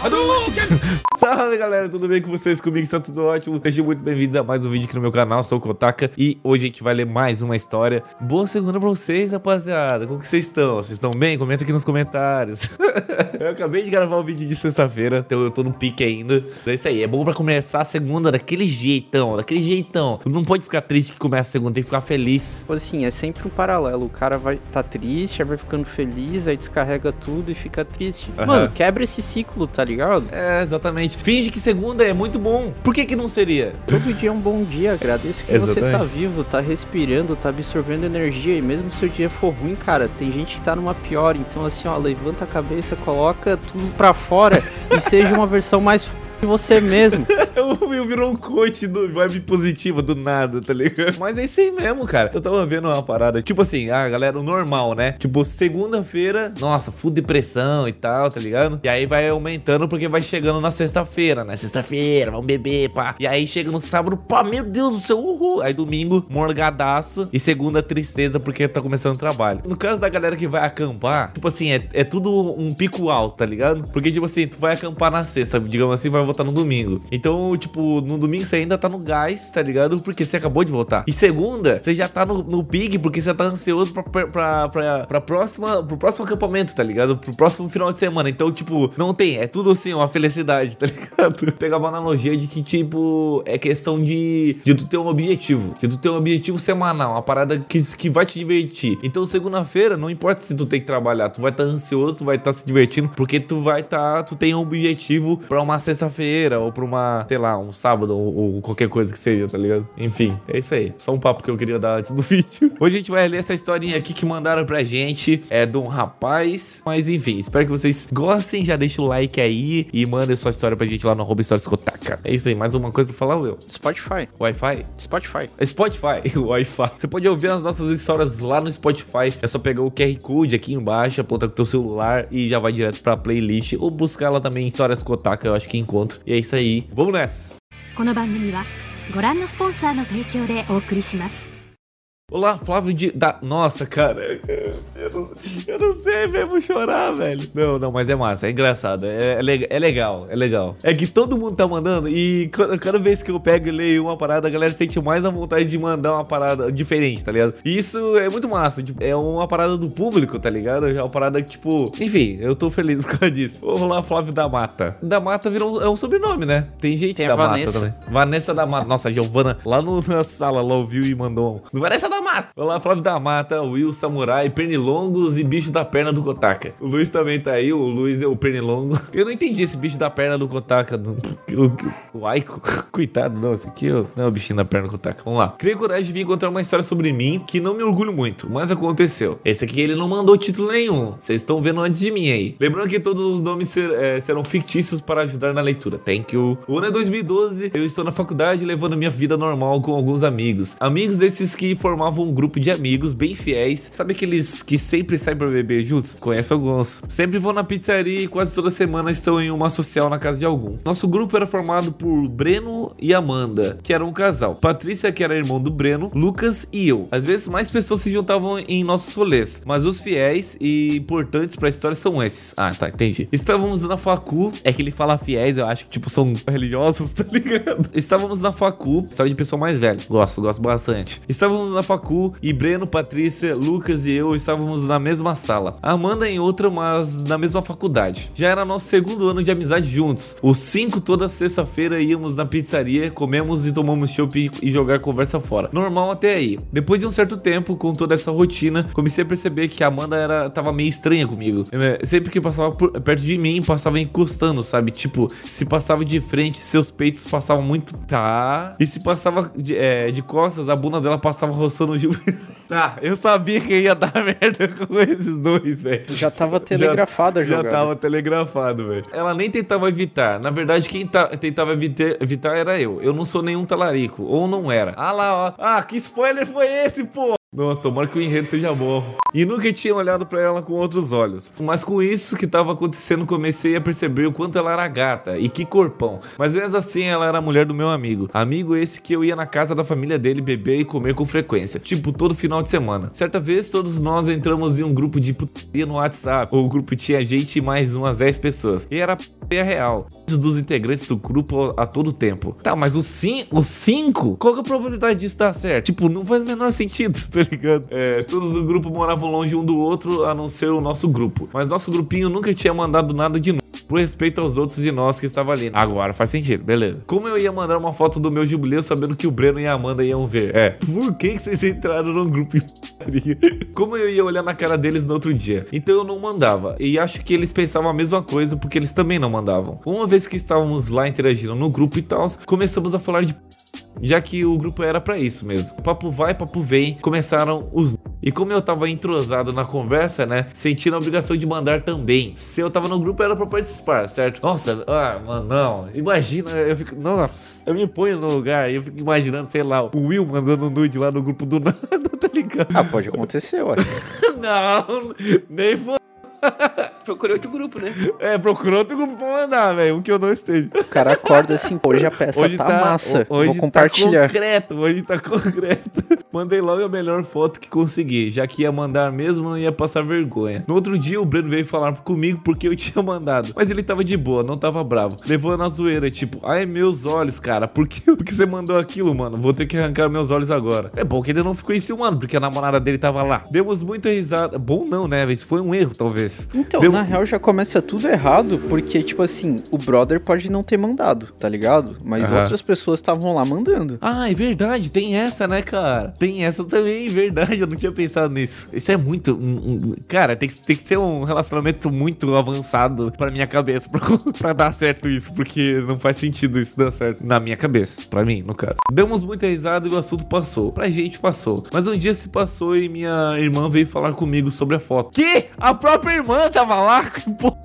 Salve galera, tudo bem com vocês? Comigo está tudo ótimo. Sejam muito bem-vindos a mais um vídeo aqui no meu canal. Sou o Kotaka e hoje a gente vai ler mais uma história. Boa segunda pra vocês, rapaziada. Como que vocês estão? Vocês estão bem? Comenta aqui nos comentários. eu acabei de gravar o vídeo de sexta-feira, então eu tô no pique ainda. É isso aí, é bom pra começar a segunda daquele jeitão, daquele jeitão. Não pode ficar triste que começa a segunda, tem que ficar feliz. Assim, é sempre um paralelo. O cara vai tá triste, aí vai ficando feliz, aí descarrega tudo e fica triste. Aham. Mano, quebra esse ciclo, tá ligado? É, exatamente. Finge que segunda é muito bom. Por que que não seria? Todo dia é um bom dia, agradeça que você tá Exatamente. vivo, tá respirando, tá absorvendo energia. E mesmo se o dia for ruim, cara, tem gente que tá numa pior. Então, assim, ó, levanta a cabeça, coloca tudo pra fora e seja uma versão mais f... de você mesmo. O Will virou um coach do vibe positiva do nada, tá ligado? Mas é isso aí mesmo, cara. Eu tava vendo uma parada, tipo assim, ah, galera, o normal, né? Tipo, segunda-feira, nossa, full depressão e tal, tá ligado? E aí vai aumentando porque vai chegando na sexta-feira, né? Sexta-feira, vamos beber, pá. E aí chega no sábado, pá, meu Deus do céu, uhul. Aí domingo, morgadaço. E segunda, tristeza porque tá começando o trabalho. No caso da galera que vai acampar, tipo assim, é, é tudo um pico alto, tá ligado? Porque, tipo assim, tu vai acampar na sexta, digamos assim, vai voltar no domingo. Então, tipo, no domingo você ainda tá no gás, tá ligado? Porque você acabou de voltar. E segunda, você já tá no, no pique porque você tá ansioso pra, pra, pra, pra próxima, pro próximo acampamento, tá ligado? Pro próximo final de semana. Então, tipo, não tem. É tudo assim, uma felicidade, tá ligado? Pegar uma analogia de que, tipo, é questão de, de tu ter um objetivo. De tu ter um objetivo semanal, uma parada que, que vai te divertir. Então, segunda-feira, não importa se tu tem que trabalhar, tu vai estar ansioso, tu vai estar se divertindo, porque tu vai estar, tu tem um objetivo pra uma sexta-feira ou pra uma, sei lá, um sábado ou, ou qualquer coisa que seja, tá ligado? Enfim, é isso aí. Só um papo que eu queria dar antes do vídeo. Hoje a gente vai ler essa historinha aqui que mandaram pra gente. É de um rapaz. Mas enfim, espero que vocês gostem. Já deixa o like aí e mandem sua história pra gente lá no arroba Histórias Kotaka. É isso aí, mais uma coisa pra falar, Will. Spotify. Wi-Fi? Spotify. Spotify, Wi-Fi. Você pode ouvir as nossas histórias lá no Spotify. É só pegar o QR Code aqui embaixo, apontar com o teu celular e já vai direto pra playlist. Ou buscar lá também Histórias Kotaka, eu acho que encontra. E é isso aí. Vamos nessa! この番組はご覧のスポンサーの提供でお送りします。Olá, Flávio de. Da... Nossa, cara. Eu não, eu não sei mesmo chorar, velho. Não, não, mas é massa, é engraçado. É, é, lega- é legal, é legal. É que todo mundo tá mandando e cada, cada vez que eu pego e leio uma parada, a galera sente mais a vontade de mandar uma parada diferente, tá ligado? E isso é muito massa. tipo, é uma parada do público, tá ligado? É uma parada que, tipo. Enfim, eu tô feliz por causa disso. Vamos lá, Flávio da Mata. Da Mata virou um, é um sobrenome, né? Tem gente Tem da a Mata também. Vanessa da Mata. Nossa, a Giovana lá no- na sala lá ouviu e mandou um. Vanessa da Mata. Olá, Flávio da Mata, Will Samurai, Pernilongos e bicho da perna do Kotaka. O Luiz também tá aí, o Luiz é o Pernilongo. Eu não entendi esse bicho da perna do Kotaka. do- O, Aiko. Coitado, não, esse aqui ó, não é o bichinho da perna do Kotaka. Vamos lá. Criei coragem de vir encontrar uma história sobre mim que não me orgulho muito, mas aconteceu. Esse aqui ele não mandou título nenhum. Vocês estão vendo antes de mim aí. Lembrando que todos os nomes ser- eh, serão fictícios para ajudar na leitura. Thank you. O ano é 2012, eu estou na faculdade levando minha vida normal com alguns amigos. Amigos esses que formavam um grupo de amigos bem fiéis. Sabe aqueles que sempre saem pra beber juntos? Conheço alguns. Sempre vão na pizzaria e quase toda semana estão em uma social na casa de algum. Nosso grupo era formado por Breno e Amanda, que eram um casal. Patrícia, que era irmão do Breno, Lucas e eu. Às vezes mais pessoas se juntavam em nossos rolês, mas os fiéis e importantes pra história são esses. Ah, tá, entendi. Estávamos na facu, é que ele fala fiéis, eu acho que tipo são religiosos, tá ligado? Estávamos na facu, história de pessoa mais velha. Gosto, gosto bastante. Estávamos na facu e Breno, Patrícia, Lucas e eu estávamos na mesma sala. A Amanda em outra, mas na mesma faculdade. Já era nosso segundo ano de amizade juntos. Os cinco toda sexta-feira íamos na pizzaria, comemos e tomamos chopp e jogar conversa fora. Normal até aí. Depois de um certo tempo, com toda essa rotina, comecei a perceber que a Amanda era, tava meio estranha comigo. Eh, Sempre que passava por- perto de mim, passava encostando, sabe? Tipo, se passava de frente, seus peitos passavam muito. Tá. E se passava de, eh, de costas, a bunda dela passava roçando o gil. tá, eu sabia que ia dar merda com esses dois, velho. Já tava telegrafada Já jogada. tava telegrafado, velho. Ela nem tentava evitar. Na verdade, quem ta- tentava eviter- evitar era eu. Eu não sou nenhum talarico. Ou não era. Ah lá, ó. Ah, que spoiler foi esse, pô? Nossa, tomara que o enredo seja bom. E nunca tinha olhado para ela com outros olhos. Mas com isso que tava acontecendo, comecei a perceber o quanto ela era gata e que corpão. Mas mesmo assim, ela era a mulher do meu amigo. Amigo esse que eu ia na casa da família dele beber e comer com frequência. Tipo, todo final de semana. Certa vez, todos nós entramos em um grupo de putaria no WhatsApp. O grupo tinha gente e mais umas 10 pessoas. E era putaria real. Dos integrantes do grupo a todo tempo. Tá, mas os 5? Os 5? Qual que é a probabilidade disso dar certo? Tipo, não faz o menor sentido, tá ligado? É, todos do grupo moravam longe um do outro, a não ser o nosso grupo. Mas nosso grupinho nunca tinha mandado nada de novo. Por respeito aos outros de nós que estavam ali. Agora faz sentido, beleza. Como eu ia mandar uma foto do meu jubileu sabendo que o Breno e a Amanda iam ver? É. Por que, que vocês entraram num grupo Como eu ia olhar na cara deles no outro dia? Então eu não mandava. E acho que eles pensavam a mesma coisa porque eles também não mandavam. Uma vez que estávamos lá interagindo no grupo e tal, começamos a falar de já que o grupo era para isso mesmo. Papo vai, papo vem, começaram os. E como eu tava entrosado na conversa, né, sentindo a obrigação de mandar também. Se eu tava no grupo era para participar, certo? Nossa, ah, mano, não. Imagina, eu fico, nossa, eu me ponho no lugar e eu fico imaginando, sei lá, o Will mandando nude lá no grupo do nada, tá ligado? Ah, pode acontecer, ué. não, nem foi. Procurou outro grupo, né? É, procurou outro grupo pra mandar, velho. Um que eu não esteja. O cara acorda assim, pô, hoje a peça Hoje tá, tá- massa. hoje Vou tá compartilhar. concreto, hoje tá concreto. Mandei logo a melhor foto que consegui, já que ia mandar mesmo, não ia passar vergonha. No outro dia, o Breno veio falar comigo porque eu tinha mandado. Mas ele tava de boa, não tava bravo. Levou na zoeira, tipo, ai, meus olhos, cara, por que, por que você mandou aquilo, mano? Vou ter que arrancar meus olhos agora. É bom que ele não ficou enciumado, porque a namorada dele tava lá. Demos muita risada. Bom não, né, velho? Isso foi um erro, talvez. Então, Deu- na real já começa tudo errado, porque, tipo assim, o brother pode não ter mandado, tá ligado? Mas Aham. outras pessoas estavam lá mandando. Ah, é verdade, tem essa, né, cara? Tem essa também, verdade, eu não tinha pensado nisso. Isso é muito. um- um- cara, tem que, tem que ser um relacionamento muito avançado pra minha cabeça pra, pra dar certo isso, porque não faz sentido isso dar certo na minha cabeça, pra mim, no caso. Demos muita risada e o assunto passou. Pra gente passou. Mas um dia se passou e minha irmã veio falar comigo sobre a foto. Que? A própria irmã tava Que porra.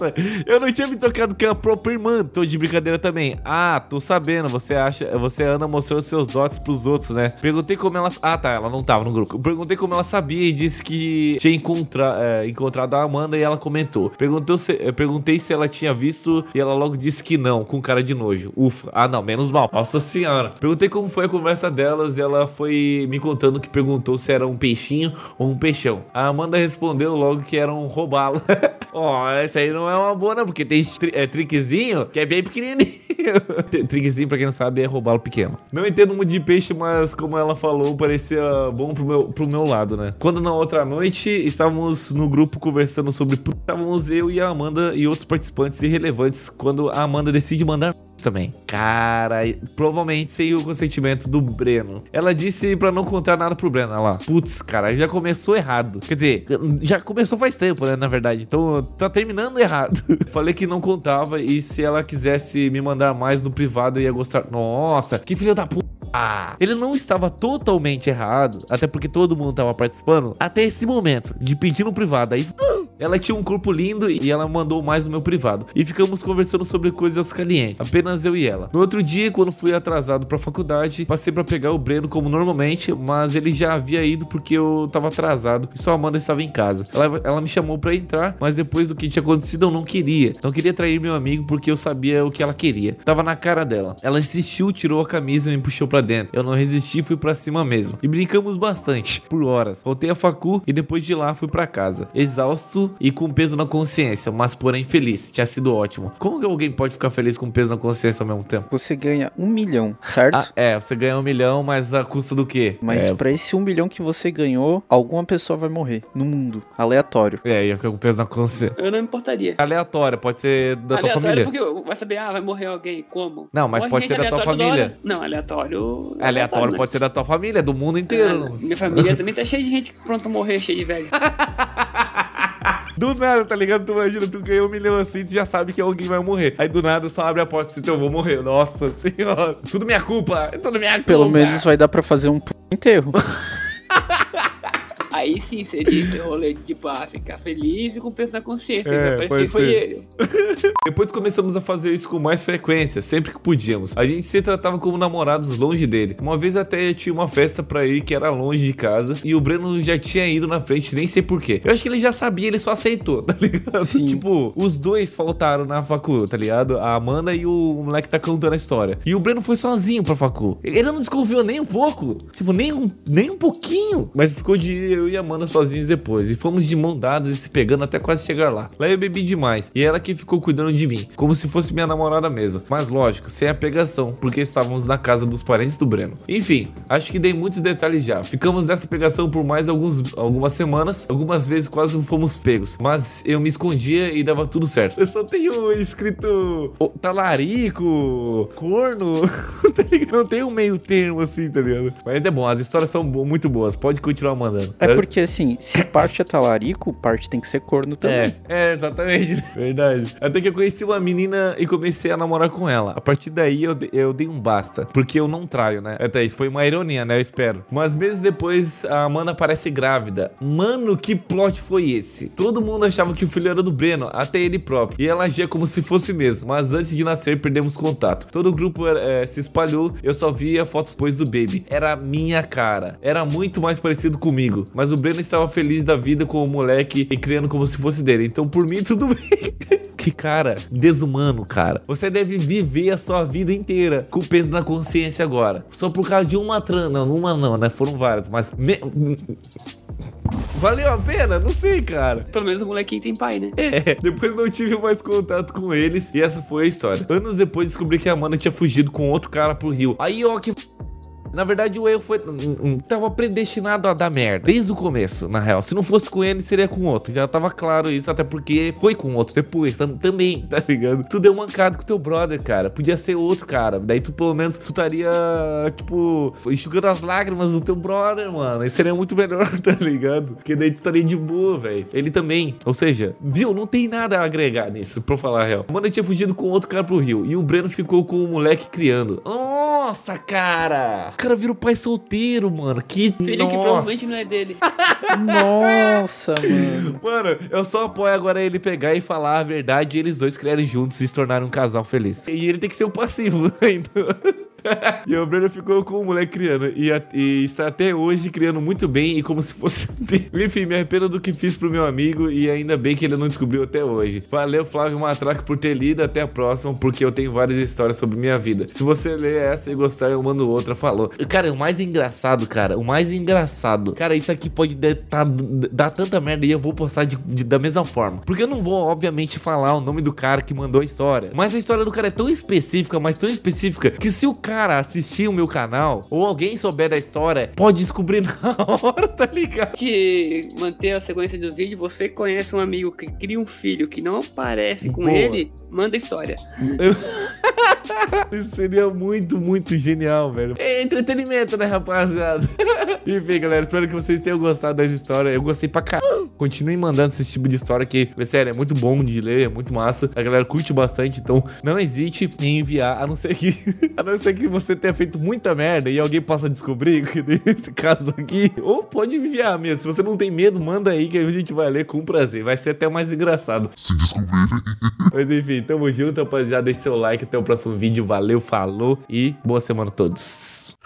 Eu não tinha me tocado que a própria irmã. Tô de brincadeira também. Ah, tô sabendo. Você acha. Você anda mostrando seus dotes pros outros, né? Perguntei como ela. Ah, tá. Ela não tava no grupo. Perguntei como ela sabia e disse que tinha encontra... é, encontrado a Amanda e ela comentou. Perguntou se... Perguntei se ela tinha visto e ela logo disse que não, com cara de nojo. Ufa. Ah, não. Menos mal. Nossa senhora. Perguntei como foi a conversa delas e ela foi me contando que perguntou se era um peixinho ou um peixão. A Amanda respondeu logo que era um robalo. Ó, essa aí não é uma boa, não, porque tem tri é, triquezinho que é bem pequenininho. Tri- triquezinho, pra quem não sabe, é robalo pequeno. Não entendo muito de peixe, mas como ela falou, parecia bom pro meu, pro meu lado, né? Quando na outra noite estávamos no grupo conversando sobre. Estávamos eu e a Amanda e outros participantes irrelevantes quando a Amanda decide mandar também. Cara, provavelmente sem o consentimento do Breno. Ela disse pra não contar nada pro Breno. Olha lá. Putz, cara, já começou errado. Quer dizer, já começou faz tempo, né? Na verdade. Então tá terminando errado. Falei que não contava e se ela quisesse me mandar mais no privado, eu ia gostar. Nossa, que filho da puta. Ah, ele não estava totalmente errado, até porque todo mundo estava participando, até esse momento, de pedir no privado. Aí ela tinha um corpo lindo e ela mandou mais no meu privado. E ficamos conversando sobre coisas calientes, apenas eu e ela. No outro dia, quando fui atrasado pra faculdade, passei pra pegar o Breno como normalmente, mas ele já havia ido porque eu tava atrasado e só Amanda estava em casa. Ela, ela me chamou pra entrar, mas depois do que tinha acontecido eu não queria. Não queria trair meu amigo porque eu sabia o que ela queria. Tava na cara dela. Ela insistiu, tirou a camisa e me puxou pra dentro. Eu não resisti fui pra cima mesmo. E brincamos bastante, por horas. Voltei a facu e depois de lá fui pra casa. Exausto e com peso na consciência, mas porém feliz. Tinha sido ótimo. Como que alguém pode ficar feliz com peso na consciência ao mesmo tempo? Você ganha um milhão, certo? Ah, é, você ganha um milhão, mas a custa do quê? Mas é, pra esse um milhão que você ganhou, alguma pessoa vai morrer no mundo. Aleatório. é, ia ficar com peso na consciência. Eu não me importaria. Aleatória, pode ser da tua família. porque vai saber, ah, vai morrer alguém, como? Não, mas Morre pode ser da tua família. Não, aleatório... é Aleatório né? pode ser da tua família, do mundo inteiro. Ah, Minha família também tá cheia de gente pronta a morrer, cheia de velho. Do nada, tá ligado? Tu imagina, tu ganhou um milhão assim, tu já sabe que alguém vai morrer. Aí do nada só abre a porta e diz, eu vou morrer. Nossa senhora. Tudo minha culpa. É tudo minha culpa. Pelo menos vai dar pra fazer um p... enterro. Aí sim seria esse rolê de tipo, ah, ficar feliz e com peso na consciência. É, É, pode parecer que foi ele. Depois começamos a fazer isso com mais frequência, sempre que podíamos. A gente se tratava como namorados longe dele. Uma vez até tinha uma festa pra ir que era longe de casa e o Breno já tinha ido na frente, nem sei porquê. Eu acho que ele já sabia, ele só aceitou, tá ligado? Sim. Tipo, os dois faltaram na facu, tá ligado? A Amanda e o moleque tá contando a história. E o Breno foi sozinho pra facu. Ele não desconfiou nem um pouco. Tipo, nem um, nem um pouquinho. Mas ficou de eu e a Amanda sozinhos depois. E fomos de mão dadas e se pegando até quase chegar lá. Lá eu bebi demais. E ela que ficou cuidando de mim. Como se fosse minha namorada mesmo. Mas lógico, sem a pegação. Porque estávamos na casa dos parentes do Breno. Enfim, acho que dei muitos detalhes já. Ficamos nessa pegação por mais alguns, algumas semanas. Algumas vezes quase fomos pegos. Mas eu me escondia e dava tudo certo. Eu só tenho escrito talarico, corno. tá? Não tem um meio termo assim, tá ligado? Mas é bom, as histórias são muito boas. Pode continuar mandando. É porque assim, se parte é talarico, parte tem que ser corno também. É, é, exatamente. Verdade. Até que eu conheci uma menina e comecei a namorar com ela. A partir daí eu, eu dei um basta. Porque eu não traio, né? Até isso foi uma ironia, né? Eu espero. Mas meses depois, a Amanda aparece grávida. Mano, que plot foi esse? Todo mundo achava que o filho era do Breno, até ele próprio. E ela agia como se fosse mesmo. Mas antes de nascer, perdemos contato. Todo o grupo eh, se espalhou. Eu só via fotos depois do baby. Era a minha cara. Era muito mais parecido comigo. Mas o Breno estava feliz da vida com o moleque e criando como se fosse dele. Então, por mim, tudo bem. Que cara, desumano, cara. Você deve viver a sua vida inteira com peso na consciência agora. Só por causa de uma trama. Não, uma não, né? Foram várias, mas. me- Valeu a pena? Não sei, cara. Pelo menos o molequinho tem pai, né? É, depois não tive mais contato com eles e essa foi a história. Anos depois descobri que a Amanda tinha fugido com outro cara pro Rio. Aí, ó, que. Na verdade, o erro foi. hum, hum, Tava predestinado a dar merda. Desde o começo, na real. Se não fosse com ele, seria com outro. Já tava claro isso, até porque foi com outro depois tam- também, tá ligado? Tu deu mancado com teu brother, cara. Podia ser outro, cara. Daí tu, pelo menos, tu estaria, tipo, enxugando as lágrimas do teu brother, mano. E seria muito melhor, tá ligado? Porque daí tu estaria de boa, velho. Ele também. Ou seja, viu? Não tem nada a agregar nisso, pra falar a real. Mano, tinha fugido com outro cara pro Rio. E o Breno ficou com o moleque criando. Nossa, cara! O cara virou pai solteiro, mano. Que Filho Nossa. que provavelmente não é dele. Nossa, mano. Mano, eu só apoio agora ele pegar e falar a verdade e eles dois criarem juntos e se tornarem um casal feliz. E ele tem que ser o passivo ainda. E o Breno ficou com o moleque criando. E, a- e está até hoje criando muito bem e como se fosse. Enfim, me arrependo do que fiz pro meu amigo e ainda bem que ele não descobriu até hoje. Valeu, Flávio Matraca, por ter lido. Até a próxima, porque eu tenho várias histórias sobre minha vida. Se você ler essa e gostar, eu mando outra. Falou. Cara, o mais engraçado, cara, o mais engraçado. Cara, isso aqui pode dar, tá- dar tanta merda e eu vou postar de- de- da mesma forma. Porque eu não vou, obviamente, falar o nome do cara que mandou a história. Mas a história do cara é tão específica, mas tão específica, que se o cara assistir o meu canal, ou alguém souber da história, pode descobrir na hora, tá ligado? De manter a sequência dos vídeos, você conhece um amigo que cria um filho que não aparece com Boa. ele, manda história. Isso seria muito, muito genial, velho. É entretenimento, né, rapaziada? Enfim, galera, espero que vocês tenham gostado dessa história. Eu gostei pra caralho. Continuem mandando esse tipo de história que, sério, é muito bom de ler, é muito massa. A galera curte bastante, então não hesite em enviar, a não ser que, a não ser que você tenha feito muita merda e alguém possa descobrir, que nesse caso aqui. Ou pode enviar mesmo. Se você não tem medo, manda aí que a gente vai ler com prazer. Vai ser até mais engraçado. Se descobrirem. Mas enfim, tamo junto, rapaziada. Deixe seu like. Até o próximo vídeo. Valeu, falou e boa semana a todos.